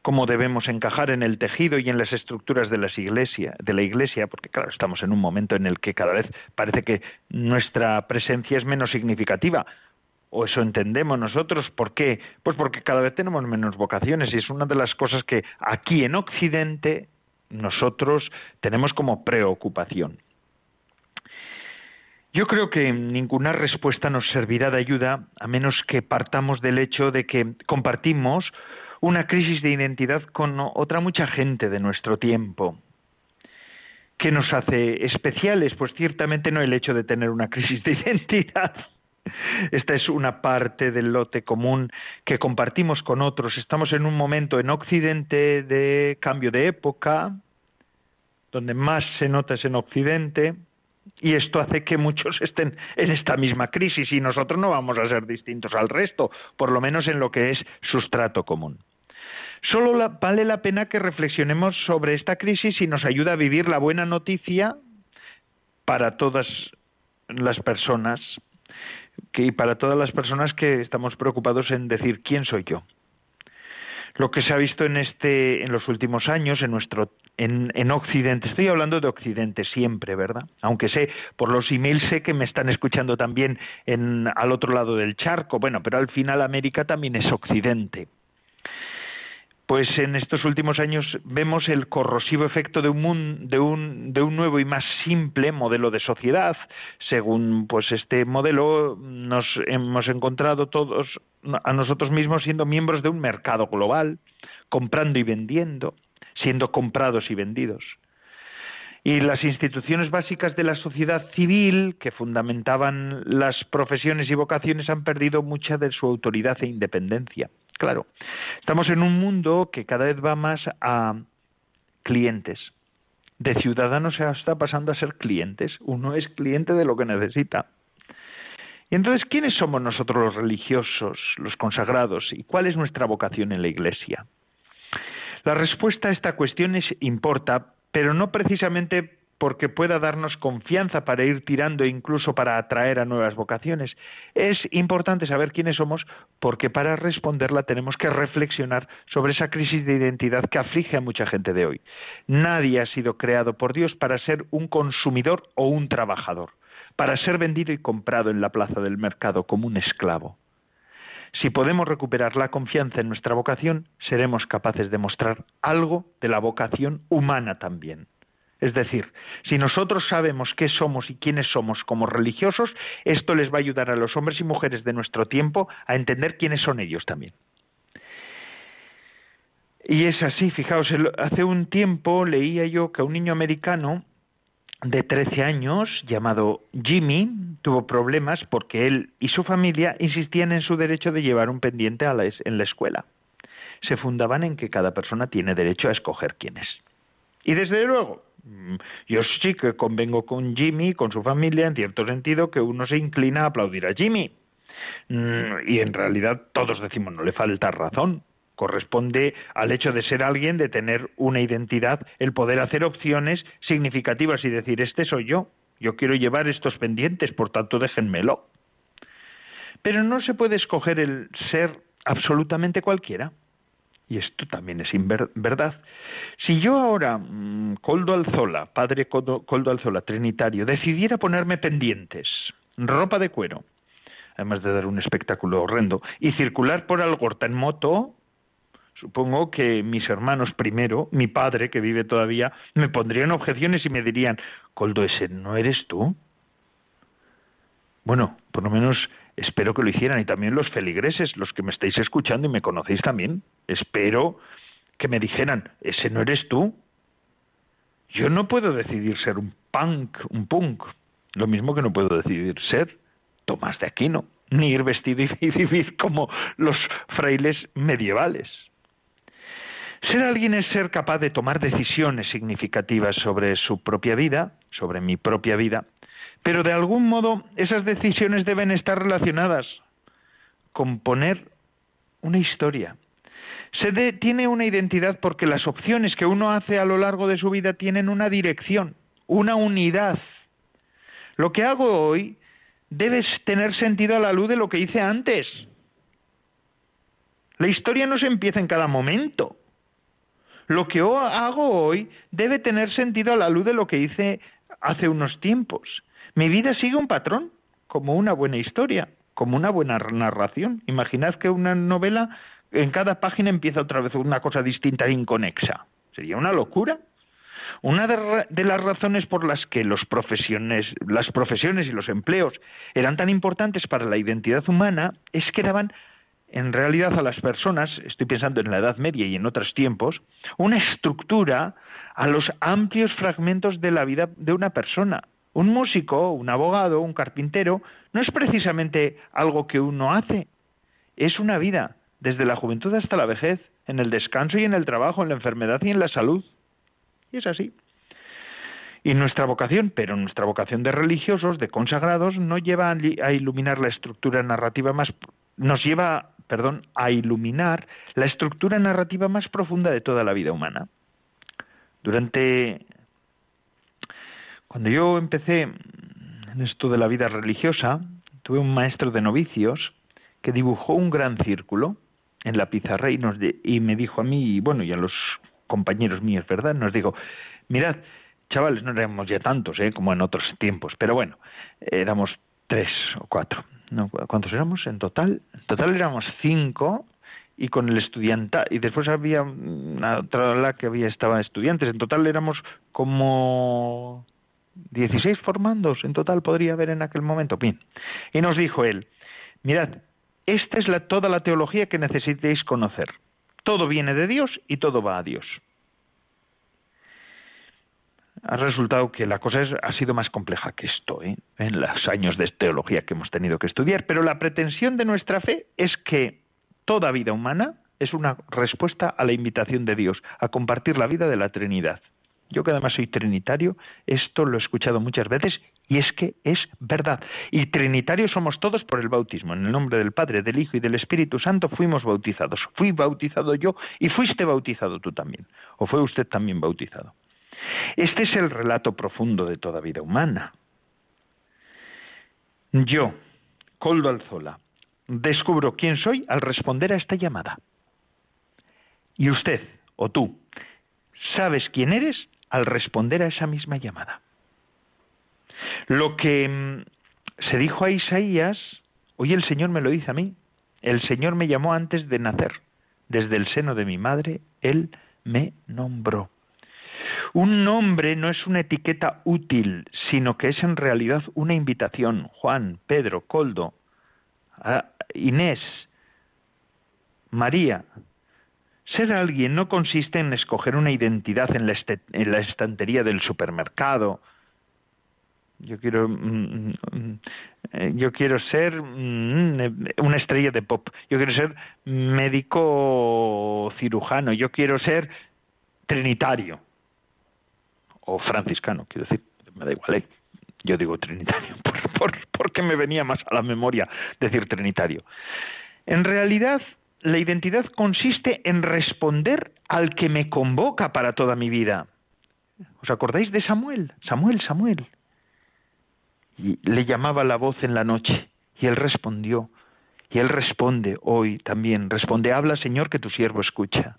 cómo debemos encajar en el tejido y en las estructuras de, las iglesia, de la iglesia, porque claro, estamos en un momento en el que cada vez parece que nuestra presencia es menos significativa. O eso entendemos nosotros. ¿Por qué? Pues porque cada vez tenemos menos vocaciones y es una de las cosas que aquí en Occidente nosotros tenemos como preocupación. Yo creo que ninguna respuesta nos servirá de ayuda a menos que partamos del hecho de que compartimos una crisis de identidad con otra mucha gente de nuestro tiempo. ¿Qué nos hace especiales? Pues ciertamente no el hecho de tener una crisis de <laughs> identidad, Esta es una parte del lote común que compartimos con otros. Estamos en un momento en Occidente de cambio de época, donde más se nota es en Occidente, y esto hace que muchos estén en esta misma crisis y nosotros no vamos a ser distintos al resto, por lo menos en lo que es sustrato común. Solo vale la pena que reflexionemos sobre esta crisis y nos ayuda a vivir la buena noticia para todas las personas y para todas las personas que estamos preocupados en decir quién soy yo. Lo que se ha visto en este en los últimos años en nuestro en, en, Occidente, estoy hablando de Occidente siempre, ¿verdad? Aunque sé, por los emails sé que me están escuchando también en, al otro lado del charco, bueno, pero al final América también es Occidente pues en estos últimos años vemos el corrosivo efecto de un, de un, de un nuevo y más simple modelo de sociedad. Según pues este modelo nos hemos encontrado todos a nosotros mismos siendo miembros de un mercado global, comprando y vendiendo, siendo comprados y vendidos. Y las instituciones básicas de la sociedad civil que fundamentaban las profesiones y vocaciones han perdido mucha de su autoridad e independencia. Claro, estamos en un mundo que cada vez va más a clientes. De ciudadanos se está pasando a ser clientes. Uno es cliente de lo que necesita. Y entonces, ¿quiénes somos nosotros los religiosos, los consagrados? ¿Y cuál es nuestra vocación en la Iglesia? La respuesta a esta cuestión es importa, pero no precisamente porque pueda darnos confianza para ir tirando e incluso para atraer a nuevas vocaciones. Es importante saber quiénes somos porque para responderla tenemos que reflexionar sobre esa crisis de identidad que aflige a mucha gente de hoy. Nadie ha sido creado por Dios para ser un consumidor o un trabajador, para ser vendido y comprado en la plaza del mercado como un esclavo. Si podemos recuperar la confianza en nuestra vocación, seremos capaces de mostrar algo de la vocación humana también. Es decir, si nosotros sabemos qué somos y quiénes somos como religiosos, esto les va a ayudar a los hombres y mujeres de nuestro tiempo a entender quiénes son ellos también. Y es así, fijaos, hace un tiempo leía yo que un niño americano de 13 años, llamado Jimmy, tuvo problemas porque él y su familia insistían en su derecho de llevar un pendiente en la escuela. Se fundaban en que cada persona tiene derecho a escoger quién es. Y desde luego, Mm, yo sí que convengo con Jimmy, con su familia, en cierto sentido, que uno se inclina a aplaudir a Jimmy. Mm, y en realidad todos decimos, no le falta razón. Corresponde al hecho de ser alguien, de tener una identidad, el poder hacer opciones significativas y decir, este soy yo, yo quiero llevar estos pendientes, por tanto déjenmelo. Pero no se puede escoger el ser absolutamente cualquiera y esto también es verdad. Si yo ahora, mm, Coldo Alzola, padre Coldo, Alzola, trinitario, decidiera ponerme pendientes, ropa de cuero, además de dar un espectáculo horrendo, y circular por Algorta en moto, supongo que mis hermanos primero, mi padre, que vive todavía, me pondrían objeciones y me dirían, Coldo, ese no eres tú. Bueno, por lo menos espero que lo hicieran y también los feligreses, los que me estáis escuchando y me conocéis también, espero que me dijeran, ese no eres tú. Yo no puedo decidir ser un punk, un punk, lo mismo que no puedo decidir ser Tomás de Aquino, ni ir vestido y <laughs> vivir como los frailes medievales. Ser alguien es ser capaz de tomar decisiones significativas sobre su propia vida, sobre mi propia vida, pero de algún modo esas decisiones deben estar relacionadas con poner una historia. Se tiene una identidad porque las opciones que uno hace a lo largo de su vida tienen una dirección, una unidad. Lo que hago hoy debe tener sentido a la luz de lo que hice antes. La historia no se empieza en cada momento. Lo que hago hoy debe tener sentido a la luz de lo que hice hace unos tiempos. Mi vida sigue un patrón, como una buena historia, como una buena narración. Imaginad que una novela en cada página empieza otra vez una cosa distinta e inconexa. Sería una locura. Una de, las razones por las que los profesiones, las profesiones y los empleos eran tan importantes para la identidad humana es que daban en realidad a las personas, estoy pensando en la Edad Media y en otros tiempos, una estructura a los amplios fragmentos de la vida de una persona Un músico, un abogado, un carpintero, no es precisamente algo que uno hace, es una vida, desde la juventud hasta la vejez, en el descanso y en el trabajo, en la enfermedad y en la salud. Y es así. Y nuestra vocación, pero nuestra vocación de religiosos, de consagrados, no lleva a iluminar la estructura narrativa más, nos lleva, perdón, a iluminar la estructura narrativa más profunda de toda la vida humana. Durante, cuando yo empecé en esto de la vida religiosa, tuve un maestro de novicios que dibujó un gran círculo en la pizarra y, nos y me dijo a mí, y bueno, y a los compañeros míos, ¿verdad? Nos dijo, mirad, chavales, no éramos ya tantos, ¿eh? como en otros tiempos, pero bueno, éramos tres o cuatro. ¿no? ¿Cuántos éramos en total? En total éramos cinco y con el estudiante y después había una otra la que había estaba estudiantes en total éramos como 16 formandos en total podría haber en aquel momento bien y nos dijo él mirad esta es la, toda la teología que necesitéis conocer todo viene de Dios y todo va a Dios ha resultado que la cosa ha sido más compleja que esto ¿eh? en los años de teología que hemos tenido que estudiar, pero la pretensión de nuestra fe es que toda vida humana es una respuesta a la invitación de Dios a compartir la vida de la Trinidad. Yo que además soy trinitario, esto lo he escuchado muchas veces y es que es verdad. Y trinitarios somos todos por el bautismo. En el nombre del Padre, del Hijo y del Espíritu Santo fuimos bautizados. Fui bautizado yo y fuiste bautizado tú también. O fue usted también bautizado. Este es el relato profundo de toda vida humana. Yo, Coldo Alzola, descubro quién soy al responder a esta llamada. Y usted, o tú, sabes quién eres al responder a esa misma llamada. Lo que mm, se dijo a Isaías, hoy el Señor me lo dice a mí. El Señor me llamó antes de nacer. Desde el seno de mi madre, Él me nombró. Un nombre no es una etiqueta útil, sino que es en realidad una invitación. Juan, Pedro, Coldo, Inés, María. Ser alguien no consiste en escoger una identidad en la, en la estantería del supermercado. Yo quiero, mm, mm, eh, yo quiero ser mm, una estrella de pop. Yo quiero ser médico cirujano. Yo quiero ser trinitario o franciscano, quiero decir, me da igual, ¿eh? yo digo trinitario, <laughs> por, porque me venía más a la memoria decir trinitario. En realidad, la identidad consiste en responder al que me convoca para toda mi vida. ¿Os acordáis de Samuel? Samuel, Samuel. Y le llamaba la voz en la noche y él respondió. Y él responde hoy también. Responde, habla Señor que tu siervo escucha.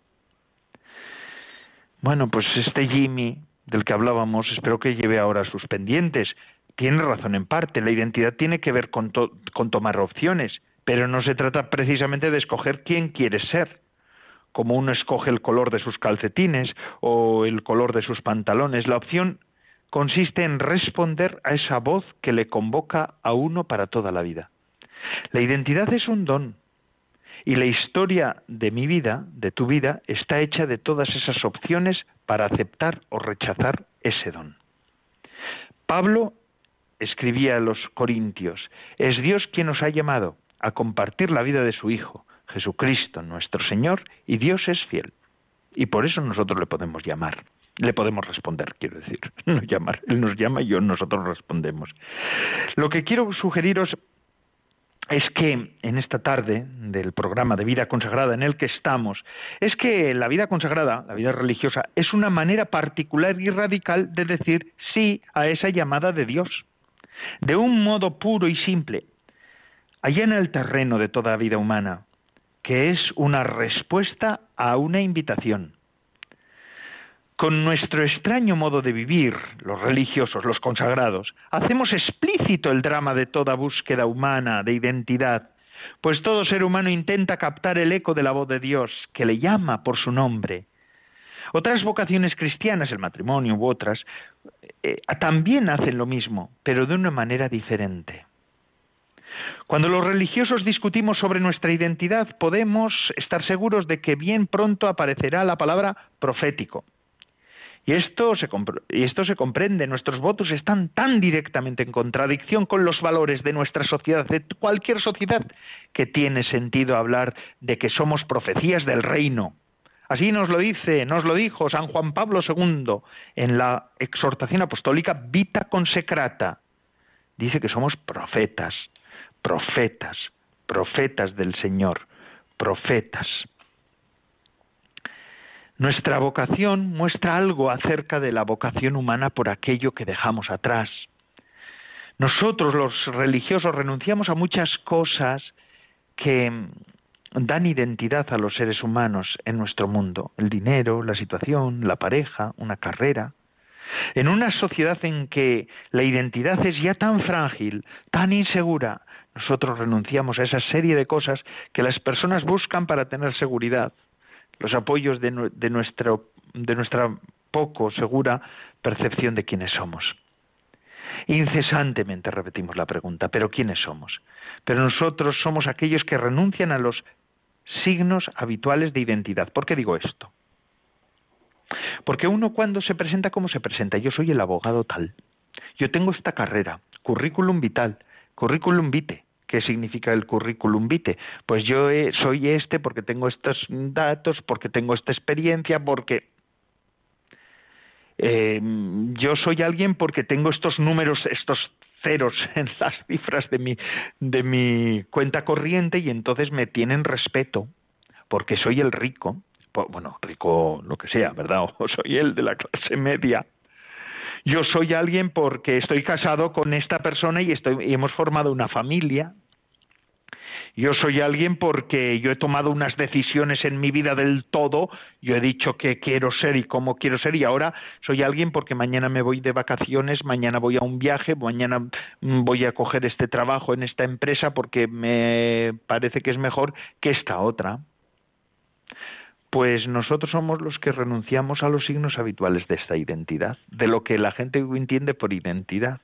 Bueno, pues este Jimmy del que hablábamos, espero que lleve ahora sus pendientes. Tiene razón en parte, la identidad tiene que ver con, con tomar opciones, pero no se trata precisamente de escoger quién quiere ser, como uno escoge el color de sus calcetines o el color de sus pantalones. La opción consiste en responder a esa voz que le convoca a uno para toda la vida. La identidad es un don, y la historia de mi vida, de tu vida, está hecha de todas esas opciones para aceptar o rechazar ese don. Pablo escribía a los Corintios, es Dios quien nos ha llamado a compartir la vida de su Hijo, Jesucristo nuestro Señor, y Dios es fiel. Y por eso nosotros le podemos llamar, le podemos responder, quiero decir, <laughs> no llamar, Él nos llama y nosotros respondemos. Lo que quiero sugeriros es que en esta tarde del programa de vida consagrada en el que estamos, es que la vida consagrada, la vida religiosa, es una manera particular y radical de decir sí a esa llamada de Dios, de un modo puro y simple, allá en el terreno de toda vida humana, que es una respuesta a una invitación. Con nuestro extraño modo de vivir, los religiosos, los consagrados, hacemos explícito el drama de toda búsqueda humana de identidad, pues todo ser humano intenta captar el eco de la voz de Dios, que le llama por su nombre. Otras vocaciones cristianas, el matrimonio u otras, eh, también hacen lo mismo, pero de una manera diferente. Cuando los religiosos discutimos sobre nuestra identidad, podemos estar seguros de que bien pronto aparecerá la palabra profético Y esto, se comprende, nuestros votos están tan directamente en contradicción con los valores de nuestra sociedad, de cualquier sociedad, que tiene sentido hablar de que somos profecías del reino. Así nos lo dice, nos lo dijo San Juan Pablo II en la exhortación apostólica Vita Consecrata. Dice que somos profetas, profetas, profetas del Señor, profetas. Nuestra vocación muestra algo acerca de la vocación humana por aquello que dejamos atrás. Nosotros los religiosos renunciamos a muchas cosas que dan identidad a los seres humanos en nuestro mundo. El dinero, la situación, la pareja, una carrera. En una sociedad en que la identidad es ya tan frágil, tan insegura, nosotros renunciamos a esa serie de cosas que las personas buscan para tener seguridad los apoyos de, nuestro, de nuestra poco segura percepción de quiénes somos. Incesantemente repetimos la pregunta, ¿pero quiénes somos? Pero nosotros somos aquellos que renuncian a los signos habituales de identidad. ¿Por qué digo esto? Porque uno cuando se presenta, ¿cómo se presenta? Yo soy el abogado tal. Yo tengo esta carrera, currículum vital, currículum vitae. ¿Qué significa el currículum vitae? Pues yo soy este porque tengo estos datos, porque tengo esta experiencia, porque em, yo soy alguien porque tengo estos números, estos ceros <laughs> en las cifras de mi, de mi cuenta corriente y entonces me tienen respeto porque soy el rico, bueno, rico lo que sea, ¿verdad? <laughs> O soy el de la clase media yo soy alguien porque estoy casado con esta persona y, estoy, y hemos formado una familia. Yo soy alguien porque yo he tomado unas decisiones en mi vida del todo, yo he dicho que quiero ser y cómo quiero ser y ahora soy alguien porque mañana me voy de vacaciones, mañana voy a un viaje, mañana voy a coger este trabajo en esta empresa porque me parece que es mejor que esta otra pues nosotros somos los que renunciamos a los signos habituales de esta identidad, de lo que la gente entiende por identidad.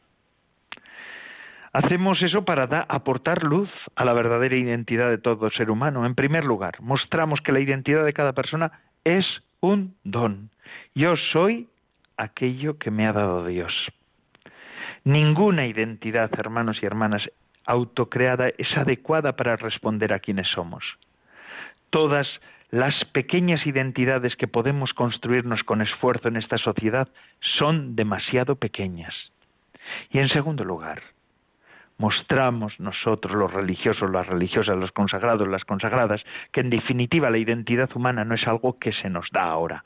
Hacemos eso para aportar luz a la verdadera identidad de todo ser humano. En primer lugar, mostramos que la identidad de cada persona es un don. Yo soy aquello que me ha dado Dios. Ninguna identidad, hermanos y hermanas, autocreada es adecuada para responder a quienes somos. Todas las pequeñas identidades que podemos construirnos con esfuerzo en esta sociedad son demasiado pequeñas. Y en segundo lugar, mostramos nosotros, los religiosos, las religiosas, los consagrados, las consagradas, que en definitiva la identidad humana no es algo que se nos da ahora.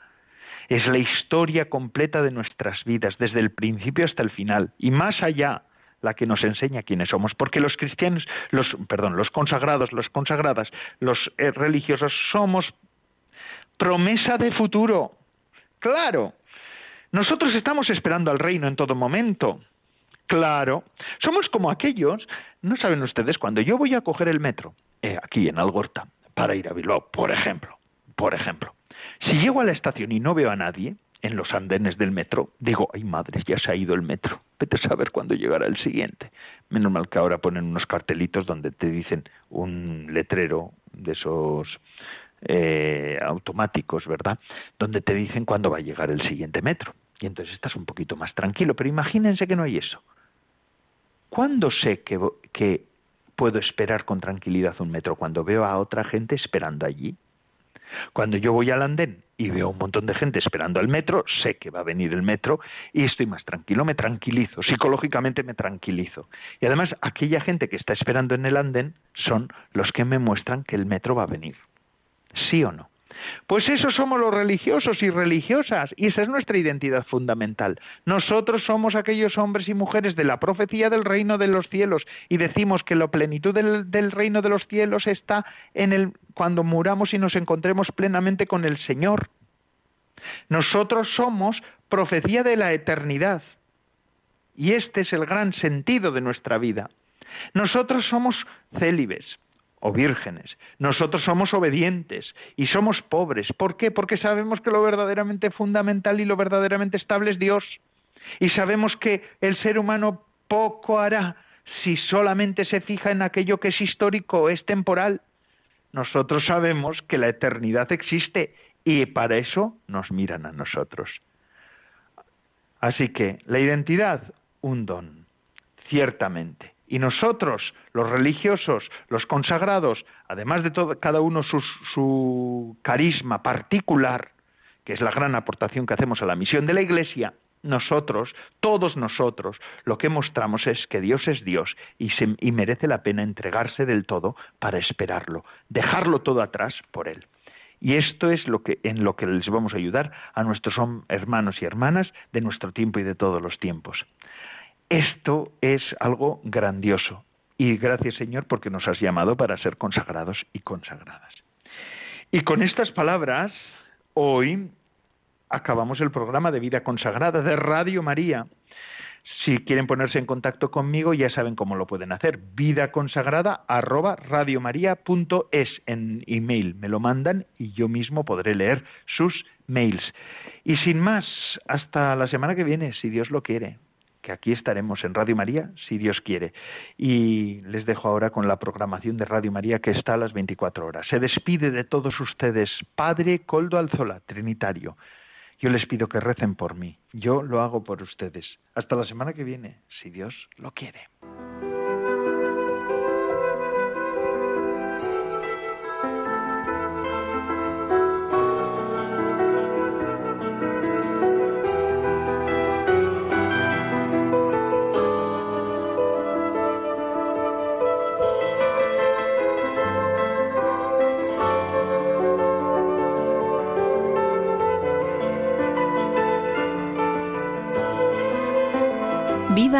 Es la historia completa de nuestras vidas, desde el principio hasta el final, y más allá la que nos enseña quiénes somos, porque los cristianos, los, perdón, los consagrados, las consagradas, los eh, religiosos somos promesa de futuro. Claro. Nosotros estamos esperando al reino en todo momento. Claro. Somos como aquellos, no saben ustedes, cuando yo voy a coger el metro, eh, aquí en Algorta, para ir a Bilbao, por ejemplo, por ejemplo, si llego a la estación y no veo a nadie, en los andenes del metro, digo, ay madre, ya se ha ido el metro, vete a saber cuándo llegará el siguiente. Menos mal que ahora ponen unos cartelitos donde te dicen un letrero de esos eh, automáticos, ¿verdad? Donde te dicen cuándo va a llegar el siguiente metro. Y entonces estás un poquito más tranquilo, pero imagínense que no hay eso. ¿Cuándo sé que, puedo esperar con tranquilidad un metro? Cuando veo a otra gente esperando allí. Cuando yo voy al andén y veo un montón de gente esperando al metro, sé que va a venir el metro y estoy más tranquilo, me tranquilizo, psicológicamente me tranquilizo. Y además, aquella gente que está esperando en el andén son los que me muestran que el metro va a venir. ¿Sí o no? Pues eso somos los religiosos y religiosas, y esa es nuestra identidad fundamental. Nosotros somos aquellos hombres y mujeres de la profecía del reino de los cielos, y decimos que la plenitud del, del reino de los cielos está en el cuando muramos y nos encontremos plenamente con el Señor. Nosotros somos profecía de la eternidad, y este es el gran sentido de nuestra vida. Nosotros somos célibes, o vírgenes. Nosotros somos obedientes y somos pobres. ¿Por qué? Porque sabemos que lo verdaderamente fundamental y lo verdaderamente estable es Dios. Y sabemos que el ser humano poco hará si solamente se fija en aquello que es histórico, o es temporal. Nosotros sabemos que la eternidad existe y para eso nos miran a nosotros. Así que la identidad, un don, ciertamente. Y nosotros, los religiosos, los consagrados, además de cada uno su, su carisma particular, que es la gran aportación que hacemos a la misión de la Iglesia, nosotros, todos nosotros, lo que mostramos es que Dios es Dios y, se, y, merece la pena entregarse del todo para esperarlo, dejarlo todo atrás por Él. Y esto es lo que, en lo que les vamos a ayudar a nuestros hermanos y hermanas de nuestro tiempo y de todos los tiempos. Esto es algo grandioso. Y gracias Señor porque nos has llamado para ser consagrados y consagradas. Y con estas palabras, hoy acabamos el programa de vida consagrada de Radio María. Si quieren ponerse en contacto conmigo, ya saben cómo lo pueden hacer. Vida consagrada arroba radiomaria.es en email. Me lo mandan y yo mismo podré leer sus mails. Y sin más, hasta la semana que viene, si Dios lo quiere que aquí estaremos en Radio María, si Dios quiere. Y les dejo ahora con la programación de Radio María que está a las 24 horas. Se despide de todos ustedes, Padre Coldo Alzola, Trinitario. Yo les pido que recen por mí. Yo lo hago por ustedes. Hasta la semana que viene, si Dios lo quiere.